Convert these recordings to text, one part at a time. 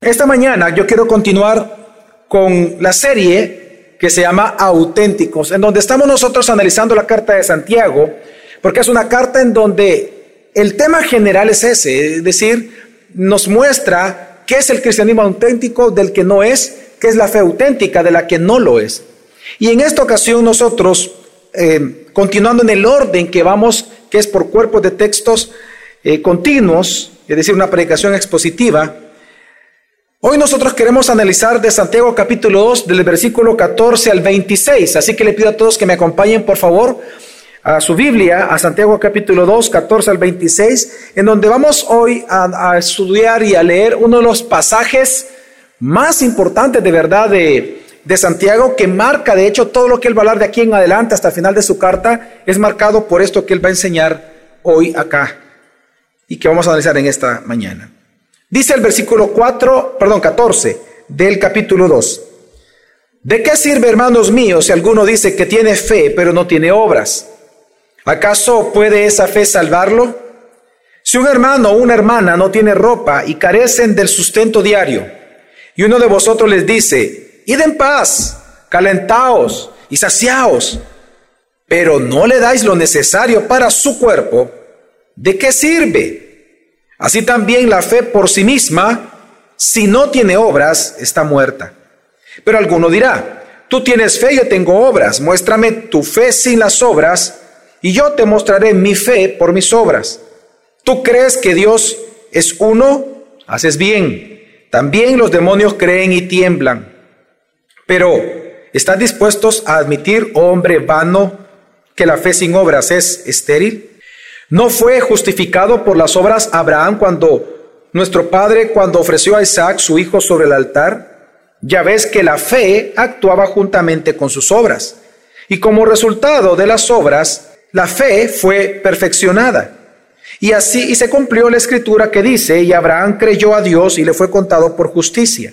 Esta mañana yo quiero continuar con la serie que se llama Auténticos, en donde estamos nosotros analizando la carta de Santiago, porque es una carta en donde el tema general es ese, es decir, nos muestra qué es el cristianismo auténtico del que no es, qué es la fe auténtica de la que no lo es. Y en esta ocasión nosotros, eh, continuando en el orden que vamos, que es por cuerpos de textos eh, continuos, es decir, una predicación expositiva, Hoy nosotros queremos analizar de Santiago capítulo 2 del versículo 14 al 26, así que le pido a todos que me acompañen por favor a su Biblia, a Santiago capítulo 2, 14 al 26, en donde vamos hoy a, a estudiar y a leer uno de los pasajes más importantes de verdad de, de Santiago, que marca de hecho todo lo que él va a hablar de aquí en adelante hasta el final de su carta, es marcado por esto que él va a enseñar hoy acá y que vamos a analizar en esta mañana. Dice el versículo 4, perdón, 14 del capítulo 2. ¿De qué sirve, hermanos míos, si alguno dice que tiene fe pero no tiene obras? ¿Acaso puede esa fe salvarlo? Si un hermano o una hermana no tiene ropa y carecen del sustento diario, y uno de vosotros les dice, id en paz, calentaos y saciaos, pero no le dais lo necesario para su cuerpo, ¿de qué sirve? Así también la fe por sí misma, si no tiene obras, está muerta. Pero alguno dirá, tú tienes fe, yo tengo obras, muéstrame tu fe sin las obras, y yo te mostraré mi fe por mis obras. ¿Tú crees que Dios es uno? Haces bien. También los demonios creen y tiemblan. Pero, ¿estás dispuestos a admitir, hombre vano, que la fe sin obras es estéril? ¿No fue justificado por las obras Abraham cuando nuestro padre, cuando ofreció a Isaac su hijo sobre el altar? Ya ves que la fe actuaba juntamente con sus obras. Y como resultado de las obras, la fe fue perfeccionada. Y así y se cumplió la escritura que dice, y Abraham creyó a Dios y le fue contado por justicia,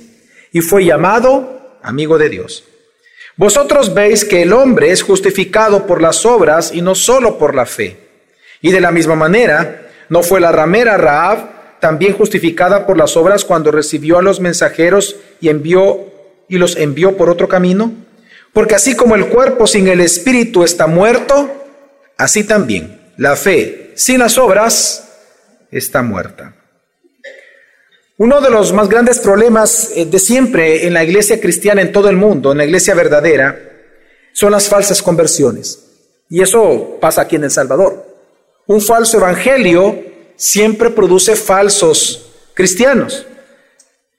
y fue llamado amigo de Dios. Vosotros veis que el hombre es justificado por las obras y no solo por la fe. Y de la misma manera, ¿no fue la ramera Raab también justificada por las obras cuando recibió a los mensajeros y envió y los envió por otro camino? Porque así como el cuerpo sin el espíritu está muerto, así también la fe sin las obras está muerta. Uno de los más grandes problemas eh, de siempre en la iglesia cristiana en todo el mundo, en la iglesia verdadera, son las falsas conversiones. Y eso pasa aquí en El Salvador. Un falso evangelio siempre produce falsos cristianos.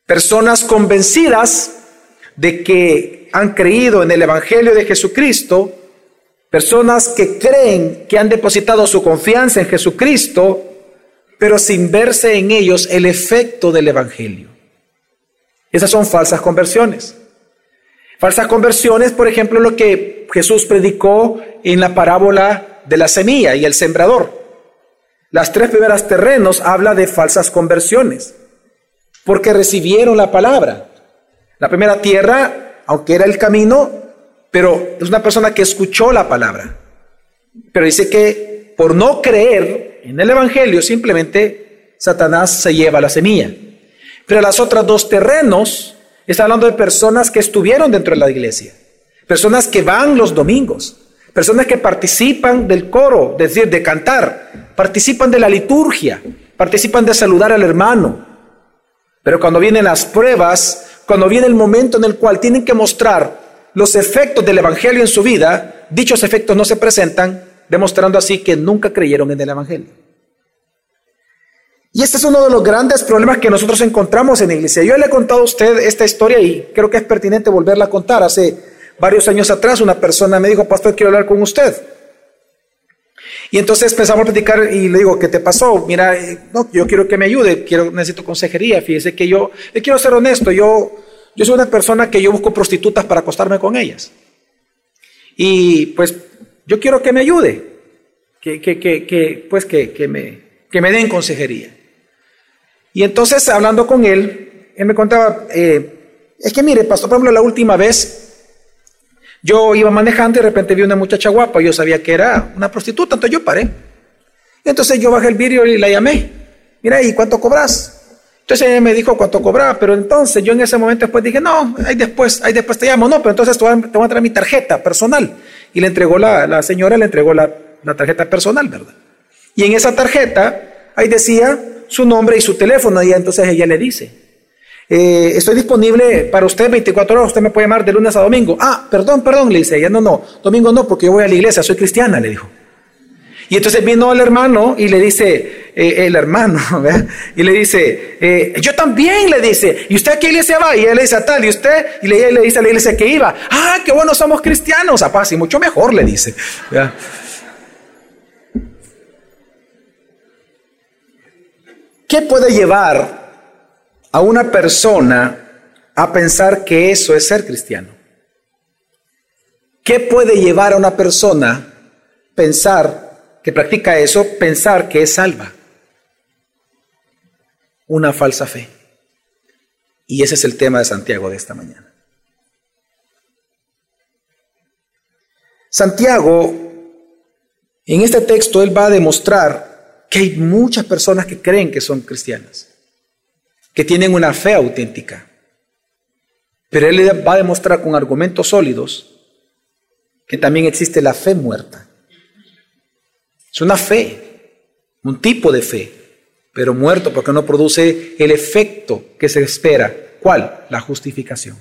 Personas convencidas de que han creído en el evangelio de Jesucristo, personas que creen que han depositado su confianza en Jesucristo, pero sin verse en ellos el efecto del evangelio. Esas son falsas conversiones. Falsas conversiones, por ejemplo, lo que Jesús predicó en la parábola de la semilla y el sembrador. Las tres primeras terrenos habla de falsas conversiones, porque recibieron la palabra. La primera tierra, aunque era el camino, pero es una persona que escuchó la palabra. Pero dice que por no creer en el Evangelio, simplemente Satanás se lleva la semilla. Pero las otras dos terrenos, está hablando de personas que estuvieron dentro de la iglesia, personas que van los domingos, personas que participan del coro, es decir, de cantar, participan de la liturgia, participan de saludar al hermano. Pero cuando vienen las pruebas, cuando viene el momento en el cual tienen que mostrar los efectos del Evangelio en su vida, dichos efectos no se presentan, demostrando así que nunca creyeron en el Evangelio. Y este es uno de los grandes problemas que nosotros encontramos en la iglesia. Yo le he contado a usted esta historia y creo que es pertinente volverla a contar. Hace varios años atrás una persona me dijo, pastor, quiero hablar con usted. Y entonces empezamos a platicar y le digo, ¿qué te pasó? Mira, eh, no, yo quiero que me ayude, quiero, necesito consejería. Fíjese que yo, le quiero ser honesto, yo, yo soy una persona que yo busco prostitutas para acostarme con ellas. Y pues yo quiero que me ayude, que, que, que, que pues que, que, me, que me den consejería. Y entonces hablando con él, él me contaba, eh, es que mire, pastor, por ejemplo, la última vez yo iba manejando y de repente vi una muchacha guapa, yo sabía que era una prostituta, entonces yo paré. entonces yo bajé el vidrio y la llamé. Mira, ¿y cuánto cobras? Entonces ella me dijo cuánto cobraba, pero entonces yo en ese momento después dije, no, ahí después, ahí después te llamo, no, pero entonces te voy a, traer mi tarjeta personal. Y le entregó la, la señora, le entregó la, la tarjeta personal, ¿verdad? Y en esa tarjeta, ahí decía su nombre y su teléfono, y entonces ella le dice, eh, estoy disponible para usted 24 horas, usted me puede llamar de lunes a domingo. Ah, perdón, perdón, le dice ella, no, no, domingo no, porque yo voy a la iglesia, soy cristiana, le dijo. Y entonces vino el hermano y le dice, eh, el hermano, y le dice, eh, yo también le dice, ¿y usted a qué iglesia va? Y él le dice, a tal, ¿y usted? Y le, le dice a la iglesia que iba, ah, qué bueno, somos cristianos, apá, sí, mucho mejor, le dice. ¿Qué puede llevar a una persona a pensar que eso es ser cristiano? ¿Qué puede llevar a una persona pensar que practica eso pensar que es salva. Una falsa fe. Y ese es el tema de Santiago de esta mañana. Santiago, en este texto, él va a demostrar que hay muchas personas que creen que son cristianas, que tienen una fe auténtica. Pero él va a demostrar con argumentos sólidos que también existe la fe muerta. Es una fe, un tipo de fe, pero muerto porque no produce el efecto que se espera. ¿Cuál? La justificación.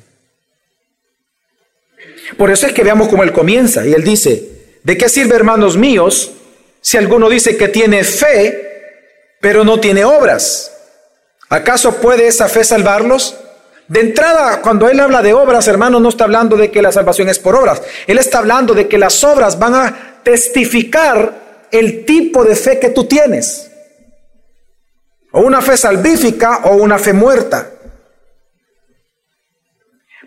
Por eso es que veamos cómo él comienza y él dice, ¿de qué sirve hermanos míos si alguno dice que tiene fe, pero no tiene obras? ¿Acaso puede esa fe salvarlos? De entrada, cuando él habla de obras, hermano, no está hablando de que la salvación es por obras. Él está hablando de que las obras van a testificar el tipo de fe que tú tienes. O una fe salvífica o una fe muerta.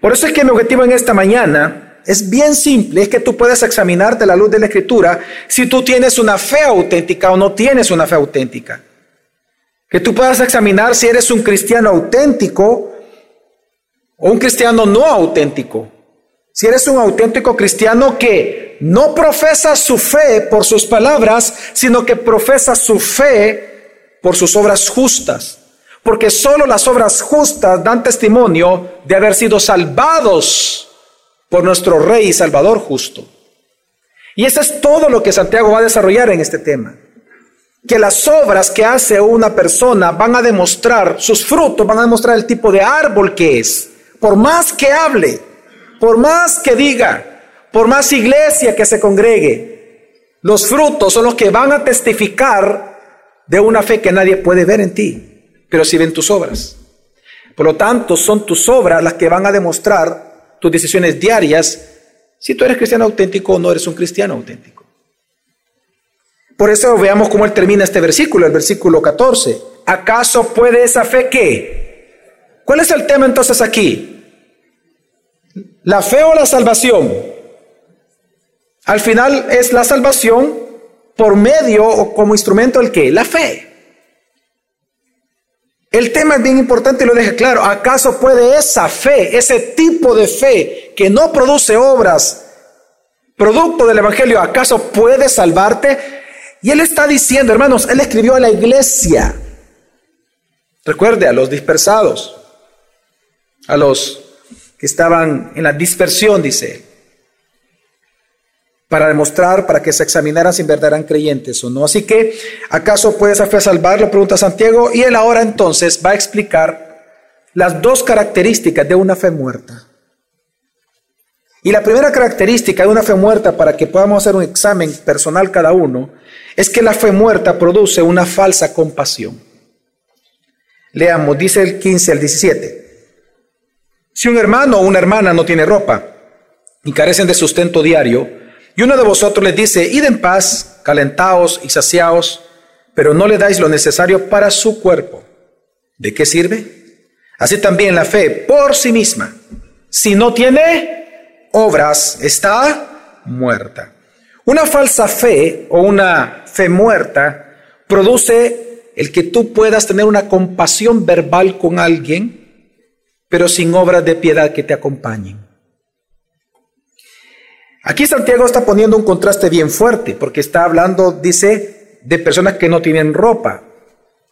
Por eso es que mi objetivo en esta mañana es bien simple, es que tú puedas examinarte la luz de la escritura si tú tienes una fe auténtica o no tienes una fe auténtica. Que tú puedas examinar si eres un cristiano auténtico o un cristiano no auténtico. Si eres un auténtico cristiano que no profesa su fe por sus palabras, sino que profesa su fe por sus obras justas. Porque solo las obras justas dan testimonio de haber sido salvados por nuestro Rey y Salvador justo. Y eso es todo lo que Santiago va a desarrollar en este tema. Que las obras que hace una persona van a demostrar, sus frutos van a demostrar el tipo de árbol que es. Por más que hable, por más que diga, por más iglesia que se congregue, los frutos son los que van a testificar de una fe que nadie puede ver en ti, pero si ven tus obras. Por lo tanto, son tus obras las que van a demostrar tus decisiones diarias si tú eres cristiano auténtico o no eres un cristiano auténtico. Por eso veamos cómo él termina este versículo, el versículo 14. ¿Acaso puede esa fe qué? ¿Cuál es el tema entonces aquí? ¿La fe o la salvación? Al final es la salvación por medio o como instrumento el que? La fe. El tema es bien importante y lo deja claro. ¿Acaso puede esa fe, ese tipo de fe que no produce obras, producto del Evangelio, acaso puede salvarte? Y él está diciendo, hermanos, él escribió a la iglesia. Recuerde, a los dispersados, a los que estaban en la dispersión, dice para demostrar, para que se examinaran si en verdad eran creyentes o no. Así que, ¿acaso puede esa fe salvarlo? Pregunta Santiago. Y él ahora entonces va a explicar las dos características de una fe muerta. Y la primera característica de una fe muerta, para que podamos hacer un examen personal cada uno, es que la fe muerta produce una falsa compasión. Leamos, dice el 15 al 17. Si un hermano o una hermana no tiene ropa y carecen de sustento diario, y uno de vosotros les dice, id en paz, calentaos y saciaos, pero no le dais lo necesario para su cuerpo. ¿De qué sirve? Así también la fe por sí misma, si no tiene obras, está muerta. Una falsa fe o una fe muerta produce el que tú puedas tener una compasión verbal con alguien, pero sin obras de piedad que te acompañen. Aquí Santiago está poniendo un contraste bien fuerte, porque está hablando, dice, de personas que no tienen ropa.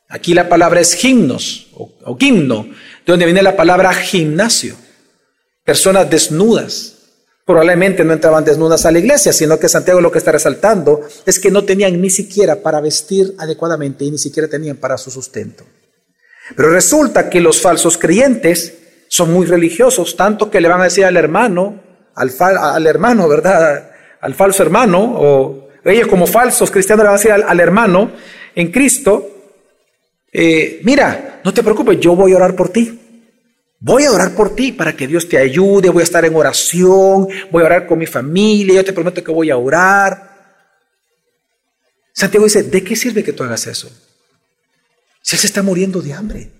Aquí la palabra es gimnos, o gimno, de donde viene la palabra gimnasio. Personas desnudas. Probablemente no entraban desnudas a la iglesia, sino que Santiago lo que está resaltando es que no tenían ni siquiera para vestir adecuadamente y ni siquiera tenían para su sustento. Pero resulta que los falsos creyentes son muy religiosos, tanto que le van a decir al hermano, al, al hermano, ¿verdad? Al falso hermano, o ellos como falsos cristianos le van a decir al, hermano en Cristo, eh, mira, no te preocupes, yo voy a orar por ti. Voy a orar por ti para que Dios te ayude, voy a estar en oración, voy a orar con mi familia, yo te prometo que voy a orar. Santiago dice, ¿de qué sirve que tú hagas eso? Si él se está muriendo de hambre.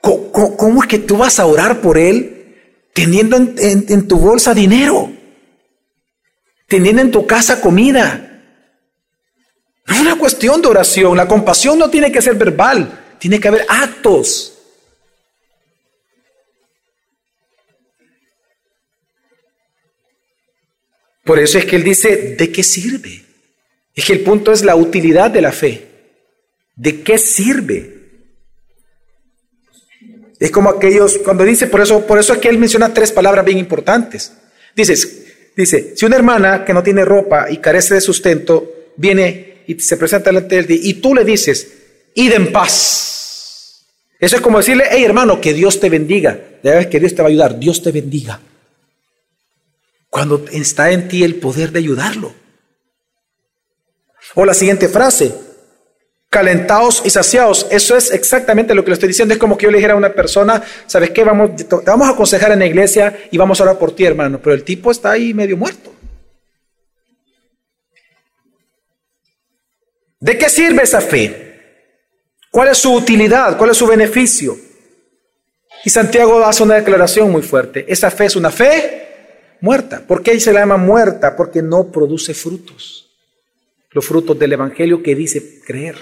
¿Cómo, es que tú vas a orar por él teniendo en, tu bolsa dinero? Teniendo en tu casa comida. No es una cuestión de oración. La compasión no tiene que ser verbal, tiene que haber actos. Por eso es que él dice, ¿de qué sirve? Es que el punto es la utilidad de la fe. ¿De qué sirve? Es como aquellos, cuando dice, por eso, por eso es que él menciona tres palabras bien importantes. Dice, si una hermana que no tiene ropa y carece de sustento, viene y se presenta delante de él y tú le dices, id en paz. Eso es como decirle, hey hermano, que Dios te bendiga. Ya que Dios te va a ayudar, Dios te bendiga. Cuando está en ti el poder de ayudarlo. O la siguiente frase, calentados y saciados. Eso es exactamente lo que le estoy diciendo. Es como que yo le dijera a una persona, ¿sabes qué? Vamos, te vamos a aconsejar en la iglesia y vamos a orar por ti, hermano. Pero el tipo está ahí medio muerto. ¿De qué sirve esa fe? ¿Cuál es su utilidad? ¿Cuál es su beneficio? Y Santiago hace una declaración muy fuerte. Esa fe es una fe muerta. ¿Por qué se la llama muerta? Porque no produce frutos. Los frutos del Evangelio que dice creer.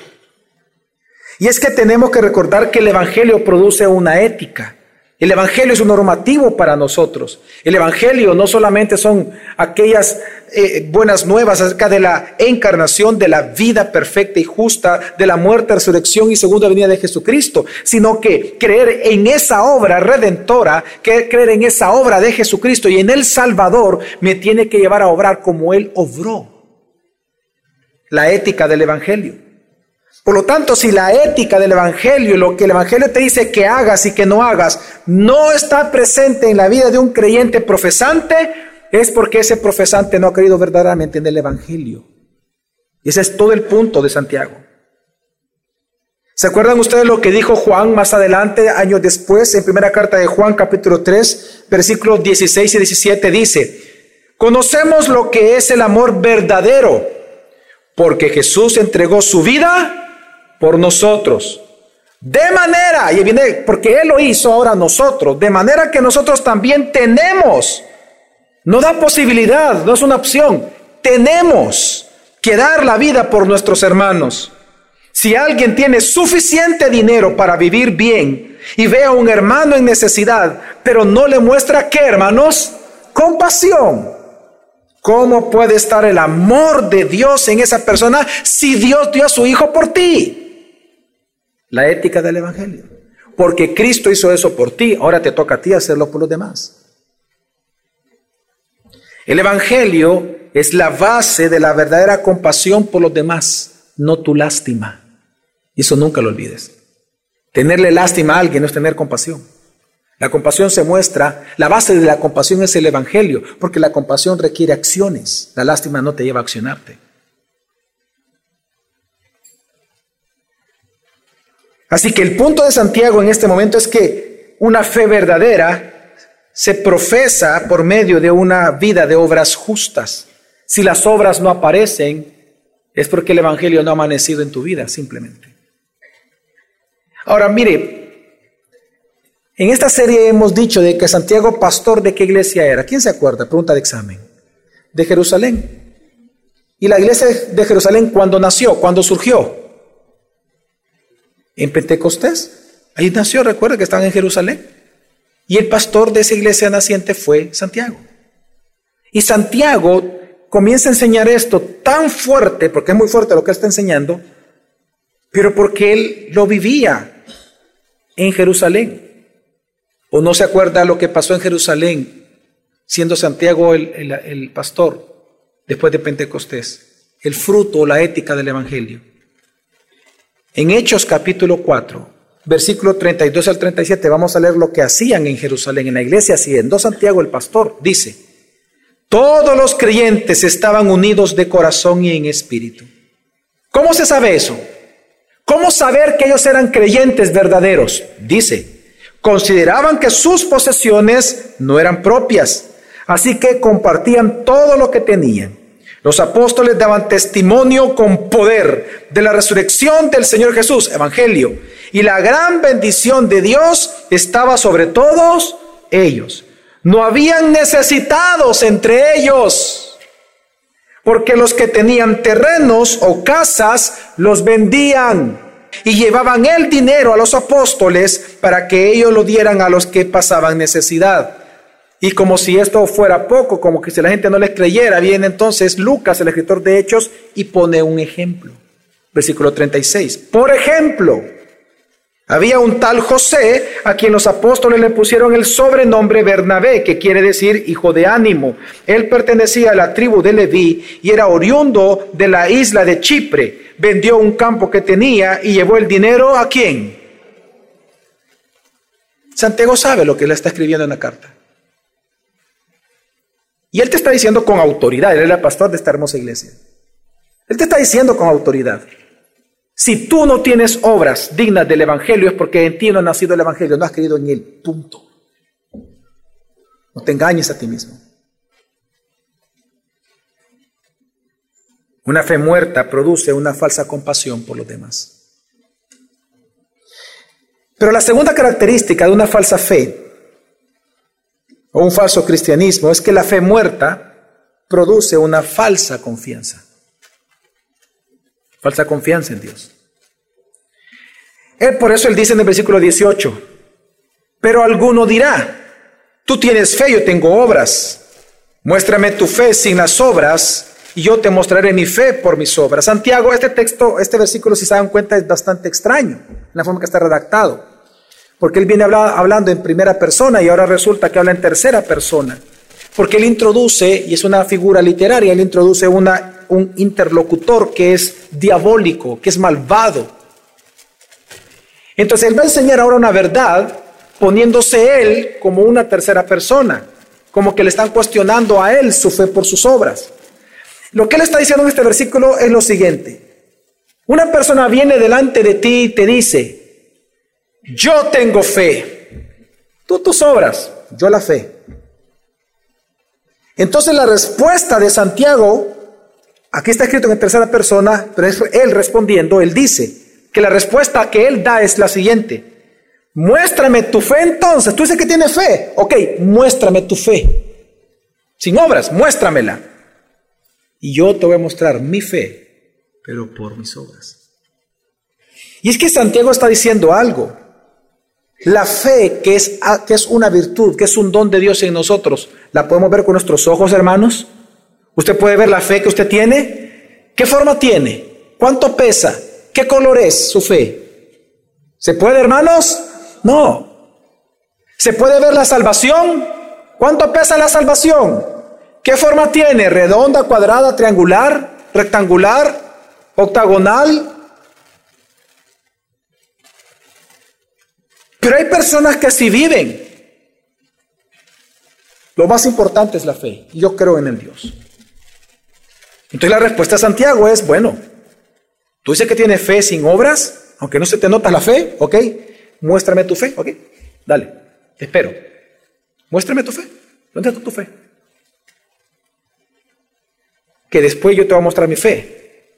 Y es que tenemos que recordar que el Evangelio produce una ética. El Evangelio es un normativo para nosotros. El Evangelio no solamente son aquellas eh, buenas nuevas acerca de la encarnación, de la vida perfecta y justa, de la muerte, resurrección y segunda venida de Jesucristo, sino que creer en esa obra redentora, creer en esa obra de Jesucristo y en el Salvador me tiene que llevar a obrar como Él obró. La ética del Evangelio. Por lo tanto, si la ética del Evangelio, lo que el Evangelio te dice que hagas y que no hagas, no está presente en la vida de un creyente profesante, es porque ese profesante no ha creído verdaderamente en el Evangelio. Y ese es todo el punto de Santiago. ¿Se acuerdan ustedes lo que dijo Juan más adelante, años después, en primera carta de Juan capítulo 3, versículos 16 y 17? Dice, conocemos lo que es el amor verdadero, porque Jesús entregó su vida por nosotros. De manera, y viene, porque Él lo hizo ahora nosotros, de manera que nosotros también tenemos, no da posibilidad, no es una opción, tenemos que dar la vida por nuestros hermanos. Si alguien tiene suficiente dinero para vivir bien y ve a un hermano en necesidad, pero no le muestra qué, hermanos, compasión. ¿Cómo puede estar el amor de Dios en esa persona si Dios dio a su Hijo por ti? La ética del Evangelio. Porque Cristo hizo eso por ti, ahora te toca a ti hacerlo por los demás. El Evangelio es la base de la verdadera compasión por los demás, no tu lástima. Eso nunca lo olvides. Tenerle lástima a alguien no es tener compasión. La compasión se muestra, la base de la compasión es el Evangelio, porque la compasión requiere acciones, la lástima no te lleva a accionarte. Así que el punto de Santiago en este momento es que una fe verdadera se profesa por medio de una vida de obras justas. Si las obras no aparecen, es porque el Evangelio no ha amanecido en tu vida, simplemente. Ahora, mire, en esta serie hemos dicho de que Santiago, pastor de qué iglesia era. ¿Quién se acuerda? Pregunta de examen. De Jerusalén. ¿Y la iglesia de Jerusalén cuándo nació? ¿Cuándo surgió? En Pentecostés. Ahí nació, recuerda que están en Jerusalén. Y el pastor de esa iglesia naciente fue Santiago. Y Santiago comienza a enseñar esto tan fuerte, porque es muy fuerte lo que está enseñando, pero porque él lo vivía en Jerusalén. ¿O no se acuerda lo que pasó en Jerusalén, siendo Santiago el, el pastor después de Pentecostés? El fruto o la ética del Evangelio. En Hechos capítulo 4, versículo 32 al 37, vamos a leer lo que hacían en Jerusalén, en la iglesia siendo Santiago el pastor, dice, todos los creyentes estaban unidos de corazón y en espíritu. ¿Cómo se sabe eso? ¿Cómo saber que ellos eran creyentes verdaderos? Dice, consideraban que sus posesiones no eran propias, así que compartían todo lo que tenían. Los apóstoles daban testimonio con poder de la resurrección del Señor Jesús, Evangelio, y la gran bendición de Dios estaba sobre todos ellos. No habían necesitados entre ellos, porque los que tenían terrenos o casas los vendían y llevaban el dinero a los apóstoles para que ellos lo dieran a los que pasaban necesidad. Y como si esto fuera poco, como que si la gente no les creyera, viene entonces Lucas, el escritor de Hechos, y pone un ejemplo. Versículo 36. Por ejemplo, había un tal José a quien los apóstoles le pusieron el sobrenombre Bernabé, que quiere decir hijo de ánimo. Él pertenecía a la tribu de Leví y era oriundo de la isla de Chipre. Vendió un campo que tenía y llevó el dinero a quién. Santiago sabe lo que le está escribiendo en la carta. Y él te está diciendo con autoridad, él era el pastor de esta hermosa iglesia. Él te está diciendo con autoridad. Si tú no tienes obras dignas del Evangelio es porque en ti no ha nacido el Evangelio, no has creído en él. Punto. No te engañes a ti mismo. Una fe muerta produce una falsa compasión por los demás. Pero la segunda característica de una falsa fe o un falso cristianismo es que la fe muerta produce una falsa confianza. Falsa confianza en Dios. Él por eso él dice en el versículo 18, pero alguno dirá, tú tienes fe, yo tengo obras. Muéstrame tu fe sin las obras y yo te mostraré mi fe por mis obras. Santiago, este texto, este versículo, si se dan cuenta, es bastante extraño, en la forma que está redactado. Porque él viene hablando en primera persona y ahora resulta que habla en tercera persona. Porque él introduce, y es una figura literaria, él introduce una, un interlocutor que es diabólico, que es malvado. Entonces él va a enseñar ahora una verdad poniéndose él como una tercera persona, como que le están cuestionando a él su fe por sus obras. Lo que él está diciendo en este versículo es lo siguiente. Una persona viene delante de ti y te dice, yo tengo fe, tú tus obras, yo la fe. Entonces la respuesta de Santiago, aquí está escrito en tercera persona, pero es él respondiendo, él dice que la respuesta que él da es la siguiente. Muéstrame tu fe entonces. Tú dices que tienes fe. Ok, muéstrame tu fe. Sin obras, muéstramela. Y yo te voy a mostrar mi fe, pero por mis obras. Y es que Santiago está diciendo algo. La fe, que es, que es una virtud, que es un don de Dios en nosotros, ¿la podemos ver con nuestros ojos, hermanos? ¿Usted puede ver la fe que usted tiene? ¿Qué forma tiene? ¿Cuánto pesa? ¿Qué color es su fe? ¿Se puede, hermanos? No. ¿Se puede ver la salvación? ¿Cuánto pesa la salvación? ¿Qué forma tiene? ¿Redonda, cuadrada, triangular, rectangular, octagonal? Pero hay personas que así viven. Lo más importante es la fe. Yo creo en el Dios. Entonces la respuesta de Santiago es, bueno, tú dices que tienes fe sin obras, aunque no se te nota la fe, ¿ok? Muéstrame tu fe, ¿ok? Dale, te espero. Muéstrame tu fe. ¿Dónde está tu fe? Que después yo te voy a mostrar mi fe,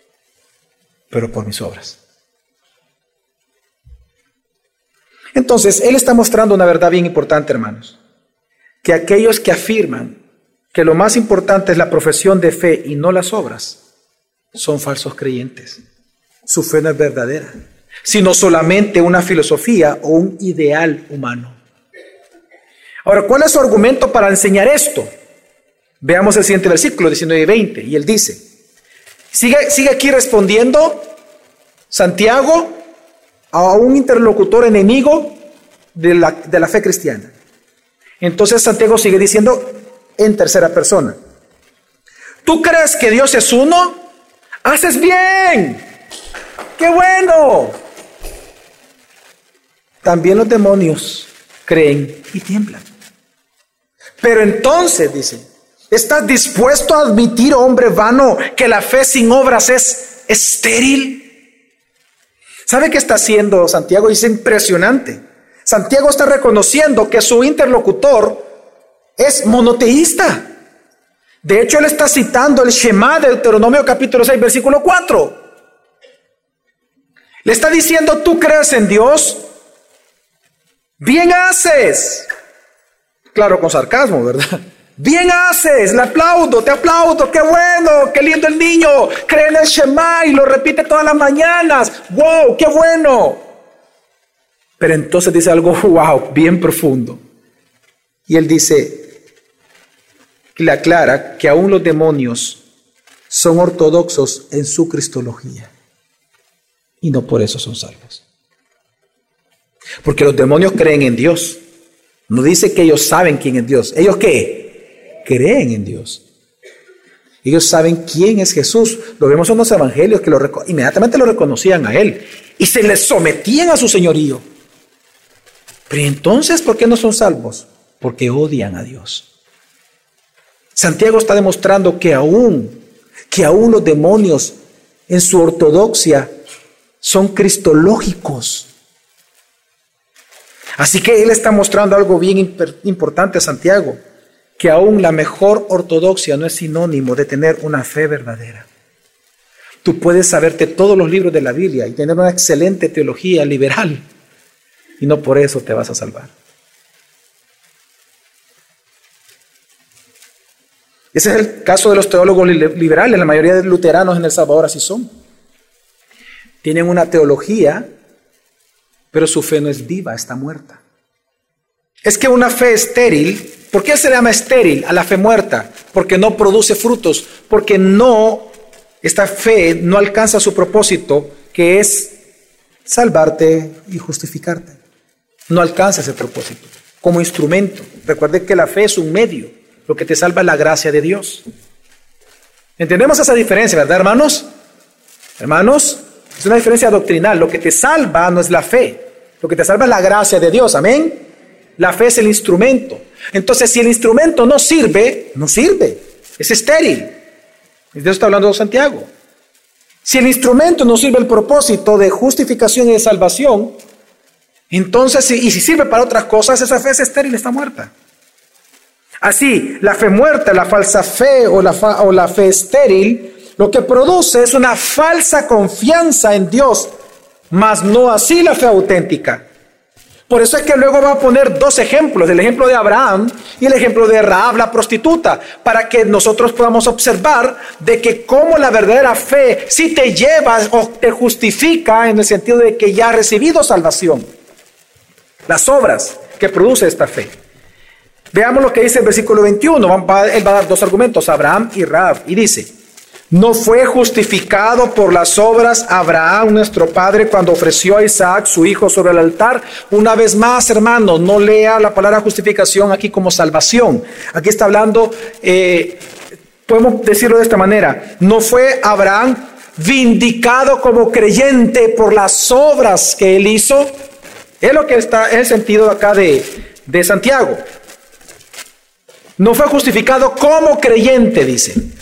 pero por mis obras. Entonces, Él está mostrando una verdad bien importante, hermanos. Que aquellos que afirman que lo más importante es la profesión de fe y no las obras, son falsos creyentes. Su fe no es verdadera, sino solamente una filosofía o un ideal humano. Ahora, ¿cuál es su argumento para enseñar esto? Veamos el siguiente versículo, 19 y 20, y él dice, sigue, sigue aquí respondiendo Santiago a un interlocutor enemigo de la, de la fe cristiana. Entonces Santiago sigue diciendo en tercera persona. ¿Tú crees que Dios es uno? Haces bien. ¡Qué bueno! También los demonios creen y tiemblan. Pero entonces, dice, ¿estás dispuesto a admitir, hombre vano, que la fe sin obras es estéril? ¿Sabe qué está haciendo Santiago? Es impresionante. Santiago está reconociendo que su interlocutor es monoteísta. De hecho, él está citando el Shema de Deuteronomio capítulo 6, versículo 4. Le está diciendo, tú crees en Dios, bien haces. Claro, con sarcasmo, ¿verdad? Bien haces, le aplaudo, te aplaudo, qué bueno, qué lindo el niño, cree en el Shema y lo repite todas las mañanas, wow, qué bueno. Pero entonces dice algo, wow, bien profundo. Y él dice, le aclara que aún los demonios son ortodoxos en su cristología y no por eso son salvos. Porque los demonios creen en Dios. No dice que ellos saben quién es Dios. ¿Ellos qué? Creen en Dios. Ellos saben quién es Jesús. Lo vemos en los evangelios que inmediatamente lo reconocían a Él y se les sometían a su señorío. Pero entonces, ¿por qué no son salvos? Porque odian a Dios. Santiago está demostrando que aún, que aún los demonios en su ortodoxia son cristológicos. Así que él está mostrando algo bien importante a Santiago que aún la mejor ortodoxia no es sinónimo de tener una fe verdadera. Tú puedes saberte todos los libros de la Biblia y tener una excelente teología liberal y no por eso te vas a salvar. Ese es el caso de los teólogos liberales, la mayoría de luteranos en El Salvador así son. Tienen una teología, pero su fe no es viva, está muerta. Es que una fe estéril ¿Por qué se llama estéril a la fe muerta? Porque no produce frutos, porque no, esta fe no alcanza su propósito, que es salvarte y justificarte. No alcanza ese propósito como instrumento. Recuerde que la fe es un medio, lo que te salva es la gracia de Dios. ¿Entendemos esa diferencia, verdad, hermanos? Hermanos, es una diferencia doctrinal. Lo que te salva no es la fe, lo que te salva es la gracia de Dios. Amén. La fe es el instrumento. Entonces, si el instrumento no sirve, no sirve. Es estéril. De eso está hablando Santiago. Si el instrumento no sirve el propósito de justificación y de salvación, entonces, y si sirve para otras cosas, esa fe es estéril, está muerta. Así, la fe muerta, la falsa fe o la, o la fe estéril, lo que produce es una falsa confianza en Dios, mas no así la fe auténtica. Por eso es que luego va a poner dos ejemplos, el ejemplo de Abraham y el ejemplo de Raab, la prostituta, para que nosotros podamos observar de que cómo la verdadera fe sí te lleva o te justifica en el sentido de que ya ha recibido salvación. Las obras que produce esta fe. Veamos lo que dice el versículo 21. Él va a dar dos argumentos, Abraham y Raab. Y dice, ¿No fue justificado por las obras Abraham, nuestro padre, cuando ofreció a Isaac, su hijo, sobre el altar? Una vez más, hermano, no lea la palabra justificación aquí como salvación. Aquí está hablando, eh, podemos decirlo de esta manera, no fue Abraham vindicado como creyente por las obras que él hizo. Es lo que está en el sentido acá de, de Santiago. No fue justificado como creyente, dice.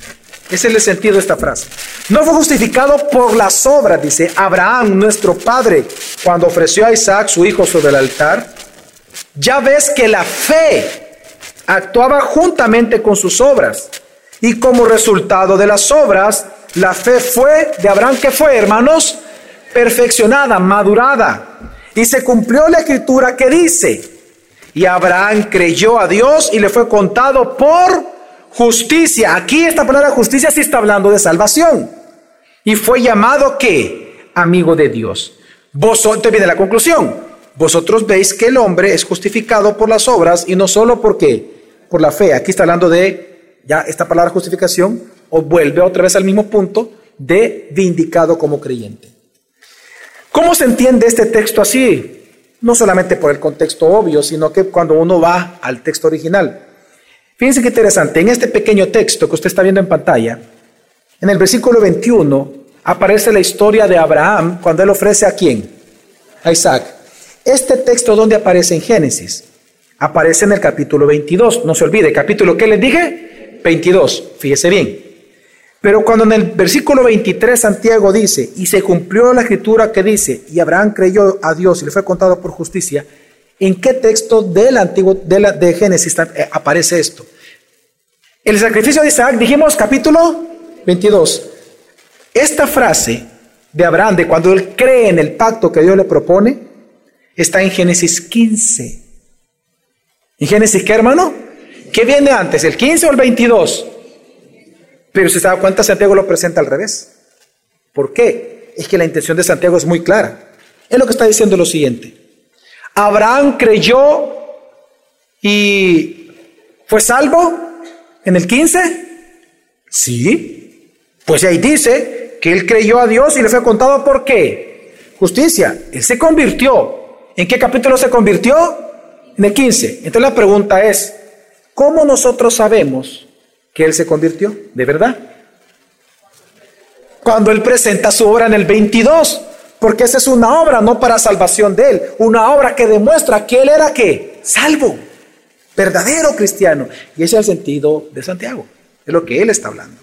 Ese es el sentido de esta frase. No fue justificado por las obras, dice Abraham, nuestro padre, cuando ofreció a Isaac, su hijo, sobre el altar. Ya ves que la fe actuaba juntamente con sus obras. Y como resultado de las obras, la fe fue de Abraham, que fue, hermanos, perfeccionada, madurada. Y se cumplió la escritura que dice, y Abraham creyó a Dios y le fue contado por Justicia. Aquí esta palabra justicia sí está hablando de salvación. Y fue llamado que amigo de Dios. Vosotros, viene la conclusión. Vosotros veis que el hombre es justificado por las obras y no solo porque por la fe. Aquí está hablando de ya esta palabra justificación o vuelve otra vez al mismo punto de vindicado como creyente. ¿Cómo se entiende este texto así? No solamente por el contexto obvio, sino que cuando uno va al texto original. Fíjense qué interesante, en este pequeño texto que usted está viendo en pantalla, en el versículo 21 aparece la historia de Abraham cuando él ofrece a quién? A Isaac. Este texto, ¿dónde aparece en Génesis? Aparece en el capítulo 22. No se olvide, capítulo, ¿qué les dije? 22. Fíjese bien. Pero cuando en el versículo 23 Santiago dice, y se cumplió la escritura que dice, y Abraham creyó a Dios y le fue contado por justicia, ¿en qué texto del antiguo, de, la, de Génesis eh, aparece esto? El sacrificio de Isaac, dijimos capítulo 22. Esta frase de Abraham, de cuando él cree en el pacto que Dios le propone, está en Génesis 15. ¿En Génesis qué, hermano? ¿Qué viene antes, el 15 o el 22? Pero si se da cuenta, Santiago lo presenta al revés. ¿Por qué? Es que la intención de Santiago es muy clara. Es lo que está diciendo lo siguiente. Abraham creyó y fue salvo en el 15. Sí. Pues ahí dice que él creyó a Dios y le fue contado por qué. Justicia. Él se convirtió. ¿En qué capítulo se convirtió? En el 15. Entonces la pregunta es, ¿cómo nosotros sabemos que él se convirtió, de verdad. Cuando él presenta su obra en el 22, porque esa es una obra no para salvación de él, una obra que demuestra que él era que salvo, verdadero cristiano. Y ese es el sentido de Santiago, es lo que él está hablando.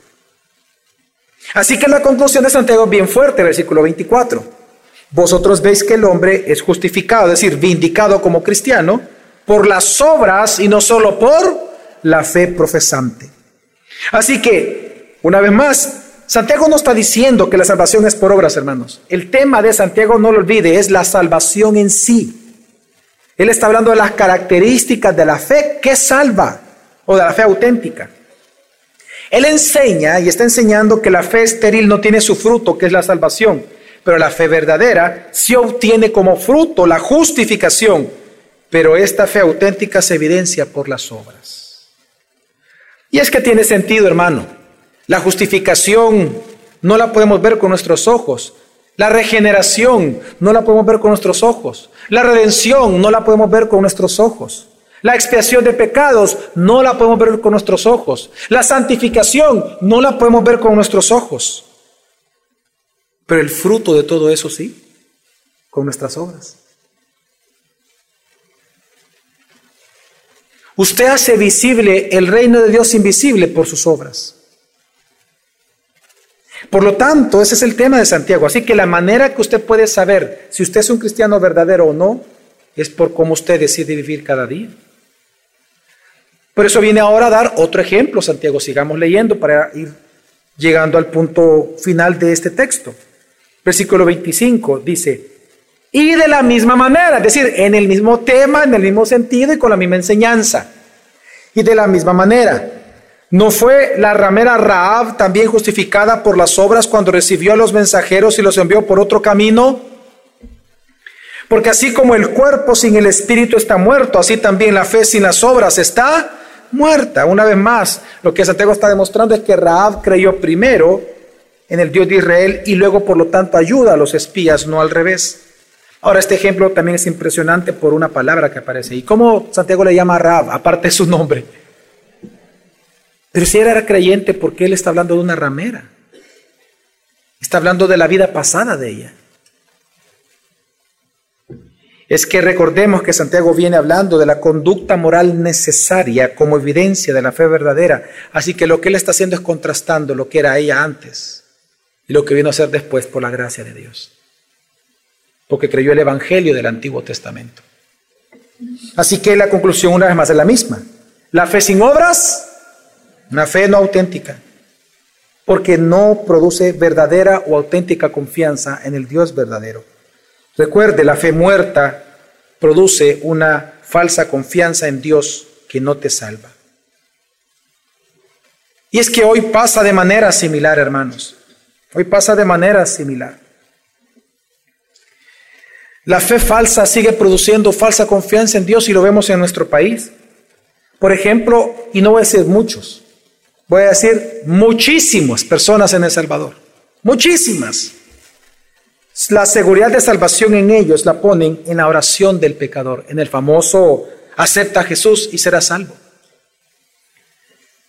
Así que la conclusión de Santiago es bien fuerte, versículo 24. Vosotros veis que el hombre es justificado, es decir, vindicado como cristiano, por las obras y no solo por la fe profesante. Así que, una vez más, Santiago no está diciendo que la salvación es por obras, hermanos. El tema de Santiago, no lo olvide, es la salvación en sí. Él está hablando de las características de la fe que salva o de la fe auténtica. Él enseña y está enseñando que la fe estéril no tiene su fruto, que es la salvación, pero la fe verdadera sí obtiene como fruto la justificación, pero esta fe auténtica se evidencia por las obras. Y es que tiene sentido, hermano. La justificación no la podemos ver con nuestros ojos. La regeneración no la podemos ver con nuestros ojos. La redención no la podemos ver con nuestros ojos. La expiación de pecados no la podemos ver con nuestros ojos. La santificación no la podemos ver con nuestros ojos. Pero el fruto de todo eso sí, con nuestras obras. Usted hace visible el reino de Dios invisible por sus obras. Por lo tanto, ese es el tema de Santiago. Así que la manera que usted puede saber si usted es un cristiano verdadero o no es por cómo usted decide vivir cada día. Por eso viene ahora a dar otro ejemplo, Santiago. Sigamos leyendo para ir llegando al punto final de este texto. Versículo 25 dice, y de la misma manera, es decir, en el mismo tema, en el mismo sentido y con la misma enseñanza. Y de la misma manera, ¿no fue la ramera Raab también justificada por las obras cuando recibió a los mensajeros y los envió por otro camino? Porque así como el cuerpo sin el espíritu está muerto, así también la fe sin las obras está muerta. Una vez más, lo que Santiago está demostrando es que Raab creyó primero en el Dios de Israel y luego por lo tanto ayuda a los espías, no al revés. Ahora, este ejemplo también es impresionante por una palabra que aparece. ¿Y cómo Santiago le llama a Rab, aparte de su nombre? Pero si era creyente, ¿por qué él está hablando de una ramera? Está hablando de la vida pasada de ella. Es que recordemos que Santiago viene hablando de la conducta moral necesaria como evidencia de la fe verdadera. Así que lo que él está haciendo es contrastando lo que era ella antes y lo que vino a ser después por la gracia de Dios porque creyó el Evangelio del Antiguo Testamento. Así que la conclusión una vez más es la misma. La fe sin obras, una fe no auténtica, porque no produce verdadera o auténtica confianza en el Dios verdadero. Recuerde, la fe muerta produce una falsa confianza en Dios que no te salva. Y es que hoy pasa de manera similar, hermanos. Hoy pasa de manera similar. La fe falsa sigue produciendo falsa confianza en Dios y lo vemos en nuestro país. Por ejemplo, y no voy a decir muchos, voy a decir muchísimas personas en El Salvador, muchísimas, la seguridad de salvación en ellos la ponen en la oración del pecador, en el famoso acepta a Jesús y será salvo.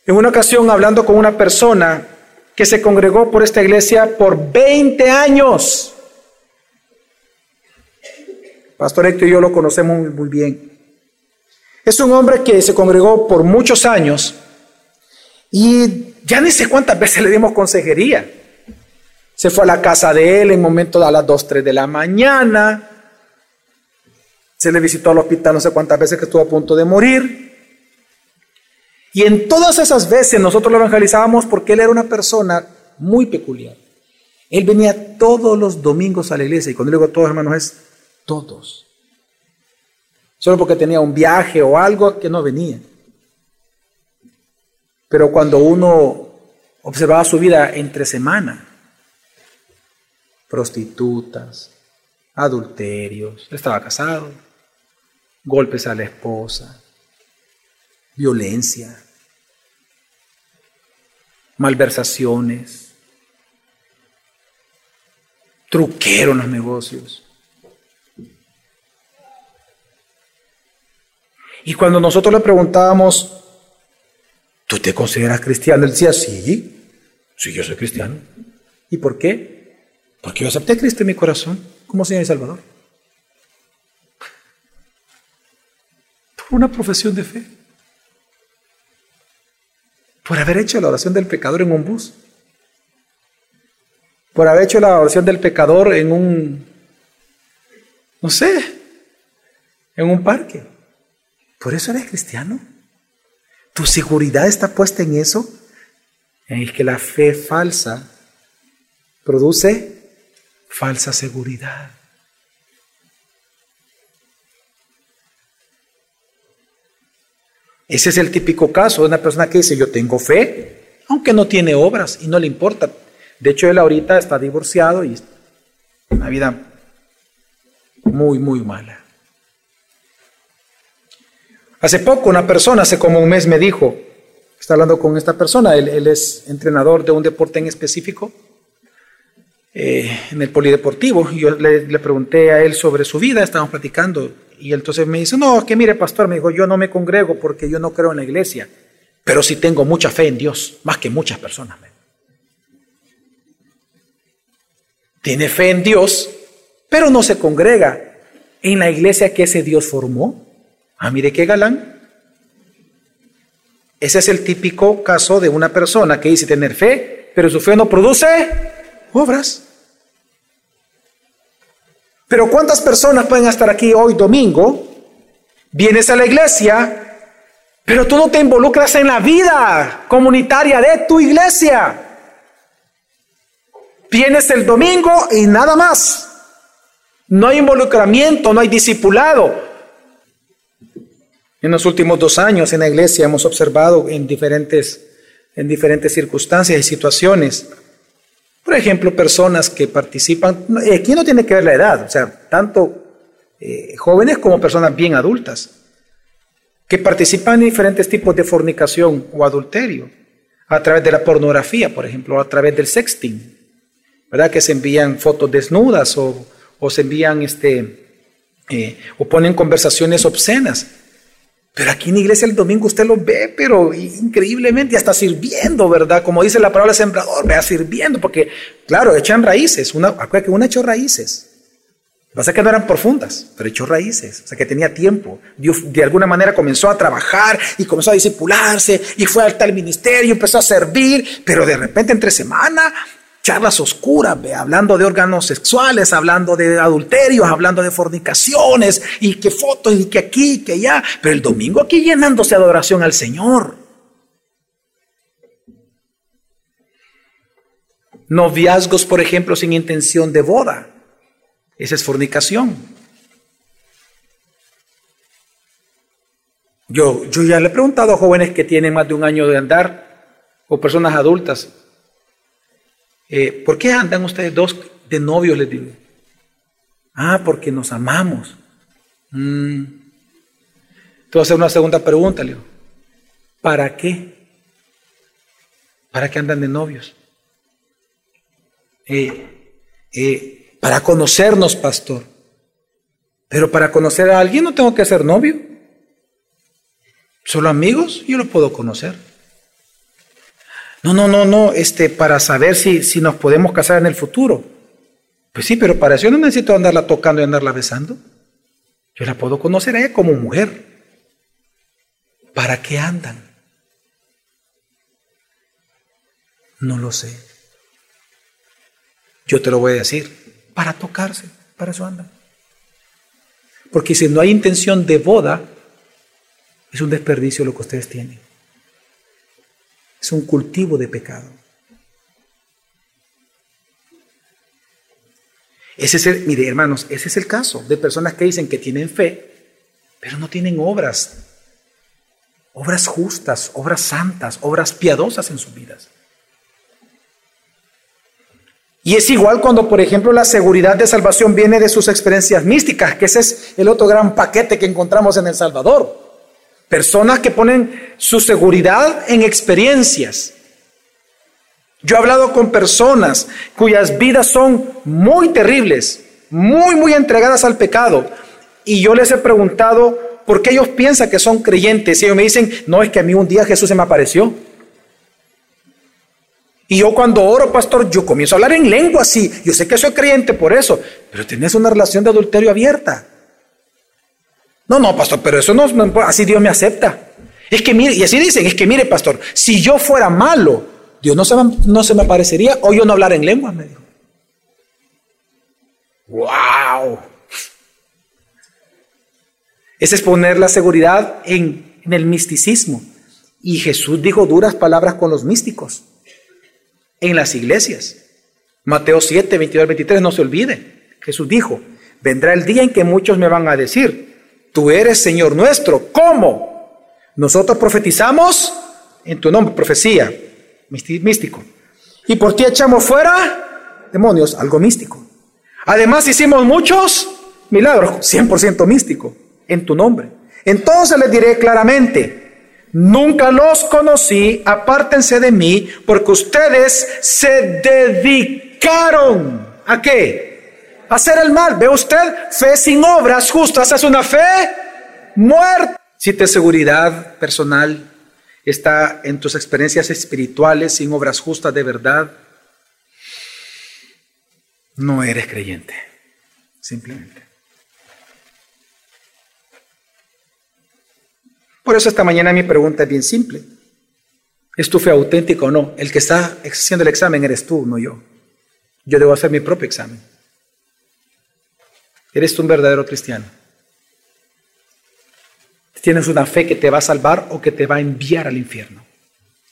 En una ocasión, hablando con una persona que se congregó por esta iglesia por 20 años, Pastor Héctor y yo lo conocemos muy, bien. Es un hombre que se congregó por muchos años y ya ni sé cuántas veces le dimos consejería. Se fue a la casa de él en momentos a las 2, 3 de la mañana. Se le visitó al hospital no sé cuántas veces que estuvo a punto de morir. Y en todas esas veces nosotros lo evangelizábamos porque él era una persona muy peculiar. Él venía todos los domingos a la iglesia y cuando digo todos hermanos es todos. Solo porque tenía un viaje o algo que no venía. Pero cuando uno observaba su vida entre semana, prostitutas, adulterios, estaba casado, golpes a la esposa, violencia, malversaciones, truquero en los negocios. Y cuando nosotros le preguntábamos, ¿tú te consideras cristiano? Él decía, sí, sí, yo soy cristiano. ¿Y por qué? Porque yo acepté a Cristo en mi corazón como Señor y Salvador. Por una profesión de fe. Por haber hecho la oración del pecador en un bus. Por haber hecho la oración del pecador en un, no sé, en un parque. ¿Por eso eres cristiano? ¿Tu seguridad está puesta en eso? En que la fe falsa produce falsa seguridad. Ese es el típico caso de una persona que dice, yo tengo fe, aunque no tiene obras y no le importa. De hecho, él ahorita está divorciado y una vida muy, muy mala. Hace poco una persona, hace como un mes, me dijo, está hablando con esta persona, él, es entrenador de un deporte en específico, eh, en el polideportivo. Yo le, le, pregunté a él sobre su vida, estábamos platicando, y entonces me dice, no, que mire, pastor, me dijo, yo no me congrego porque yo no creo en la iglesia, pero sí tengo mucha fe en Dios, más que muchas personas. Tiene fe en Dios, pero no se congrega en la iglesia que ese Dios formó. Ah, mire qué galán. Ese es el típico caso de una persona que dice tener fe, pero su fe no produce obras. Pero ¿cuántas personas pueden estar aquí hoy domingo? Vienes a la iglesia, pero tú no te involucras en la vida comunitaria de tu iglesia. Vienes el domingo y nada más. No hay involucramiento, no hay discipulado. En los últimos dos años en la iglesia hemos observado en diferentes, en diferentes circunstancias y situaciones, por ejemplo, personas que participan, aquí no tiene que ver la edad, o sea, tanto eh, jóvenes como personas bien adultas, que participan en diferentes tipos de fornicación o adulterio, a través de la pornografía, por ejemplo, a través del sexting, ¿verdad? Que se envían fotos desnudas o, se envían, este, eh, o ponen conversaciones obscenas. Pero aquí en iglesia el domingo usted lo ve, pero increíblemente, hasta sirviendo, ¿verdad? Como dice la palabra sembrador, vea sirviendo, porque, claro, echan raíces. Una, acuérdate que una echó raíces. Pasa que no eran profundas, pero echó raíces, o sea que tenía tiempo. Dios de alguna manera comenzó a trabajar y comenzó a discipularse y fue al tal ministerio, empezó a servir, pero de repente entre semana charlas oscuras, hablando de órganos sexuales, hablando de adulterios, hablando de fornicaciones, y que fotos, y que aquí, que allá, pero el domingo aquí llenándose de adoración al Señor. Noviazgos, por ejemplo, sin intención de boda. Esa es fornicación. Yo, yo ya le he preguntado a jóvenes que tienen más de un año de andar, o personas adultas, eh, ¿por qué andan ustedes dos de novios? Les digo. Ah, porque nos amamos. Mm. Hacer una segunda pregunta, le digo. ¿Para qué? ¿Para qué andan de novios? Eh, eh, Para conocernos, pastor. Pero para conocer a alguien no tengo que ser novio. Solo amigos, yo lo puedo conocer. No, no, no, no, este, para saber si, si nos podemos casar en el futuro. Pues sí, pero para eso no necesito andarla tocando y andarla besando. Yo la puedo conocer a ella como mujer. ¿Para qué andan? No lo sé. Yo te lo voy a decir. Para tocarse, para eso andan. Porque si no hay intención de boda, es un desperdicio lo que ustedes tienen. Es un cultivo de pecado. Ese es el, mire, hermanos, ese es el caso de personas que dicen que tienen fe, pero no tienen obras, obras justas, obras santas, obras piadosas en sus vidas. Y es igual cuando, por ejemplo, la seguridad de salvación viene de sus experiencias místicas, que ese es el otro gran paquete que encontramos en El Salvador. Personas que ponen su seguridad en experiencias. Yo he hablado con personas cuyas vidas son muy terribles, muy, muy entregadas al pecado. Y yo les he preguntado por qué ellos piensan que son creyentes. Y ellos me dicen, no, es que a mí un día Jesús se me apareció. Y yo cuando oro, pastor, yo comienzo a hablar en lengua así. Yo sé que soy creyente por eso, pero tienes una relación de adulterio abierta. No, no, pastor, pero eso no, así Dios me acepta. Es que mire, y así dicen, es que mire, pastor, si yo fuera malo, Dios no se, no se me aparecería o yo no hablar en lengua, me dijo. ¡Wow! Ese es poner la seguridad en, el misticismo. Y Jesús dijo duras palabras con los místicos en las iglesias. Mateo 7, 22 al 23, no se olvide. Jesús dijo, vendrá el día en que muchos me van a decir, tú eres Señor nuestro. ¿Cómo? Nosotros profetizamos en tu nombre, profecía, místico. Y por ti echamos fuera demonios, algo místico. Además hicimos muchos milagros, 100% místico, en tu nombre. Entonces les diré claramente, Nunca los conocí, apártense de mí, porque ustedes se dedicaron a qué? Hacer el mal. ¿Ve usted? Fe sin obras justas es una fe muerta. Si tu seguridad personal está en tus experiencias espirituales sin obras justas de verdad, no eres creyente, simplemente. Por eso esta mañana mi pregunta es bien simple. ¿Es tu fe auténtica o no? El que está haciendo el examen eres tú, no yo. Yo debo hacer mi propio examen. ¿Eres tú un verdadero cristiano? ¿Tienes una fe que te va a salvar o que te va a enviar al infierno?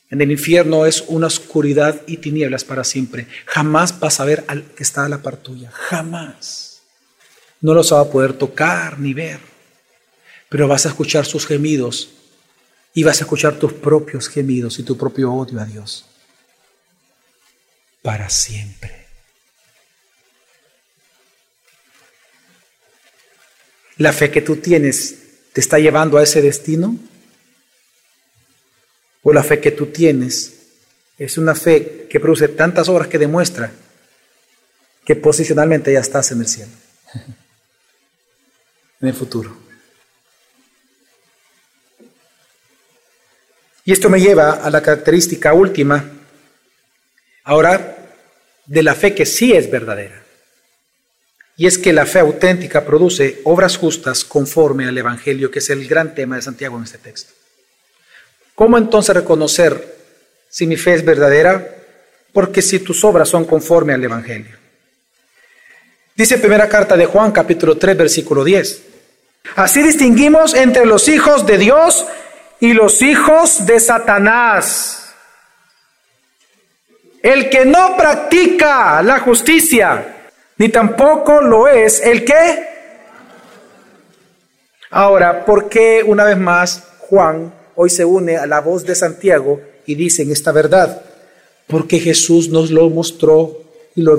En el infierno es una oscuridad y tinieblas para siempre. Jamás vas a ver al que está a la par tuya. Jamás. No los va a poder tocar ni ver pero vas a escuchar sus gemidos y vas a escuchar tus propios gemidos y tu propio odio a Dios para siempre. ¿La fe que tú tienes te está llevando a ese destino? ¿O la fe que tú tienes es una fe que produce tantas obras que demuestra que posicionalmente ya estás en el cielo, en el futuro? Y esto me lleva a la característica última, ahora, de la fe que sí es verdadera. Y es que la fe auténtica produce obras justas conforme al Evangelio, que es el gran tema de Santiago en este texto. ¿Cómo entonces reconocer si mi fe es verdadera? Porque si tus obras son conforme al Evangelio. Dice primera carta de Juan capítulo 3 versículo 10. Así distinguimos entre los hijos de Dios y los hijos de Satanás. El que no practica la justicia, ni tampoco lo es el que. Ahora, ¿por qué una vez más Juan hoy se une a la voz de Santiago y dice en esta verdad? Porque Jesús nos lo mostró y lo,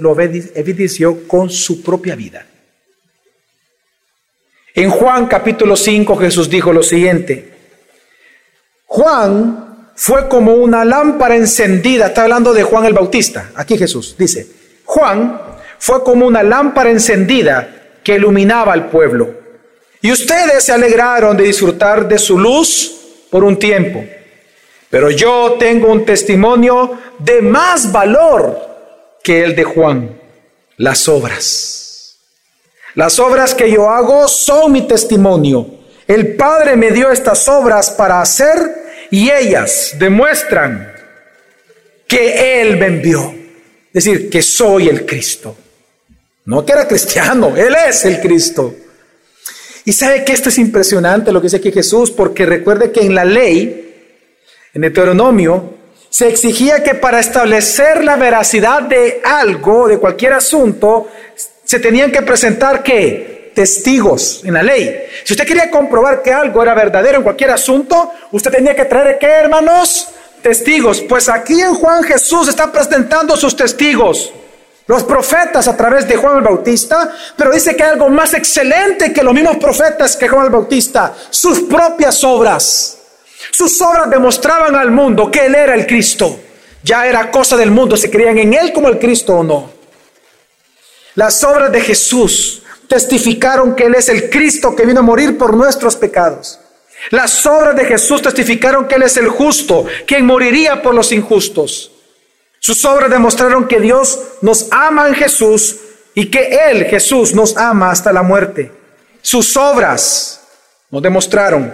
lo evidenció con su propia vida. En Juan capítulo 5 Jesús dijo lo siguiente, Juan fue como una lámpara encendida, está hablando de Juan el Bautista, aquí Jesús dice, Juan fue como una lámpara encendida que iluminaba al pueblo. Y ustedes se alegraron de disfrutar de su luz por un tiempo. Pero yo tengo un testimonio de más valor que el de Juan, las obras. Las obras que yo hago son mi testimonio. El Padre me dio estas obras para hacer y ellas demuestran que Él me envió. Es decir, que soy el Cristo. No que era cristiano, Él es el Cristo. Y sabe que esto es impresionante lo que dice aquí Jesús, porque recuerde que en la ley, en Deuteronomio, se exigía que para establecer la veracidad de algo, de cualquier asunto, se tenían que presentar testigos en la ley. Si usted quería comprobar que algo era verdadero en cualquier asunto, usted tenía que traer qué, hermanos? Testigos. Pues aquí en Juan Jesús está presentando sus testigos los profetas a través de Juan el Bautista, pero dice que hay algo más excelente que los mismos profetas que Juan el Bautista, sus propias obras. Sus obras demostraban al mundo que Él era el Cristo. Ya era cosa del mundo si creían en Él como el Cristo o no. Las obras de Jesús testificaron que Él es el Cristo que vino a morir por nuestros pecados. Las obras de Jesús testificaron que Él es el justo, quien moriría por los injustos. Sus obras demostraron que Dios nos ama en Jesús y que Él, Jesús, nos ama hasta la muerte. Sus obras nos demostraron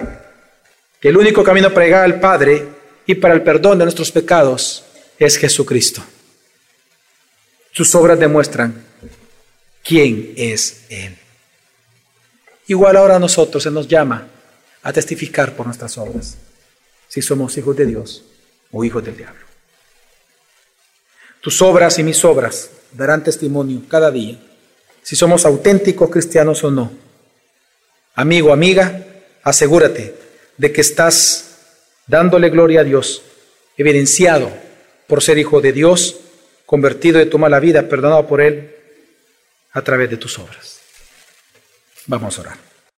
que el único camino para llegar al Padre y para el perdón de nuestros pecados es Jesucristo. Sus obras demuestran quién es Él. Igual ahora a nosotros se nos llama a testificar por nuestras obras, si somos hijos de Dios o hijos del diablo. Tus obras y mis obras darán testimonio cada día si somos auténticos cristianos o no. Amigo, amiga, asegúrate de que estás dándole gloria a Dios, evidenciado por ser hijo de Dios, convertido de tu mala vida, perdonado por Él, a través de tus obras. Vamos a orar.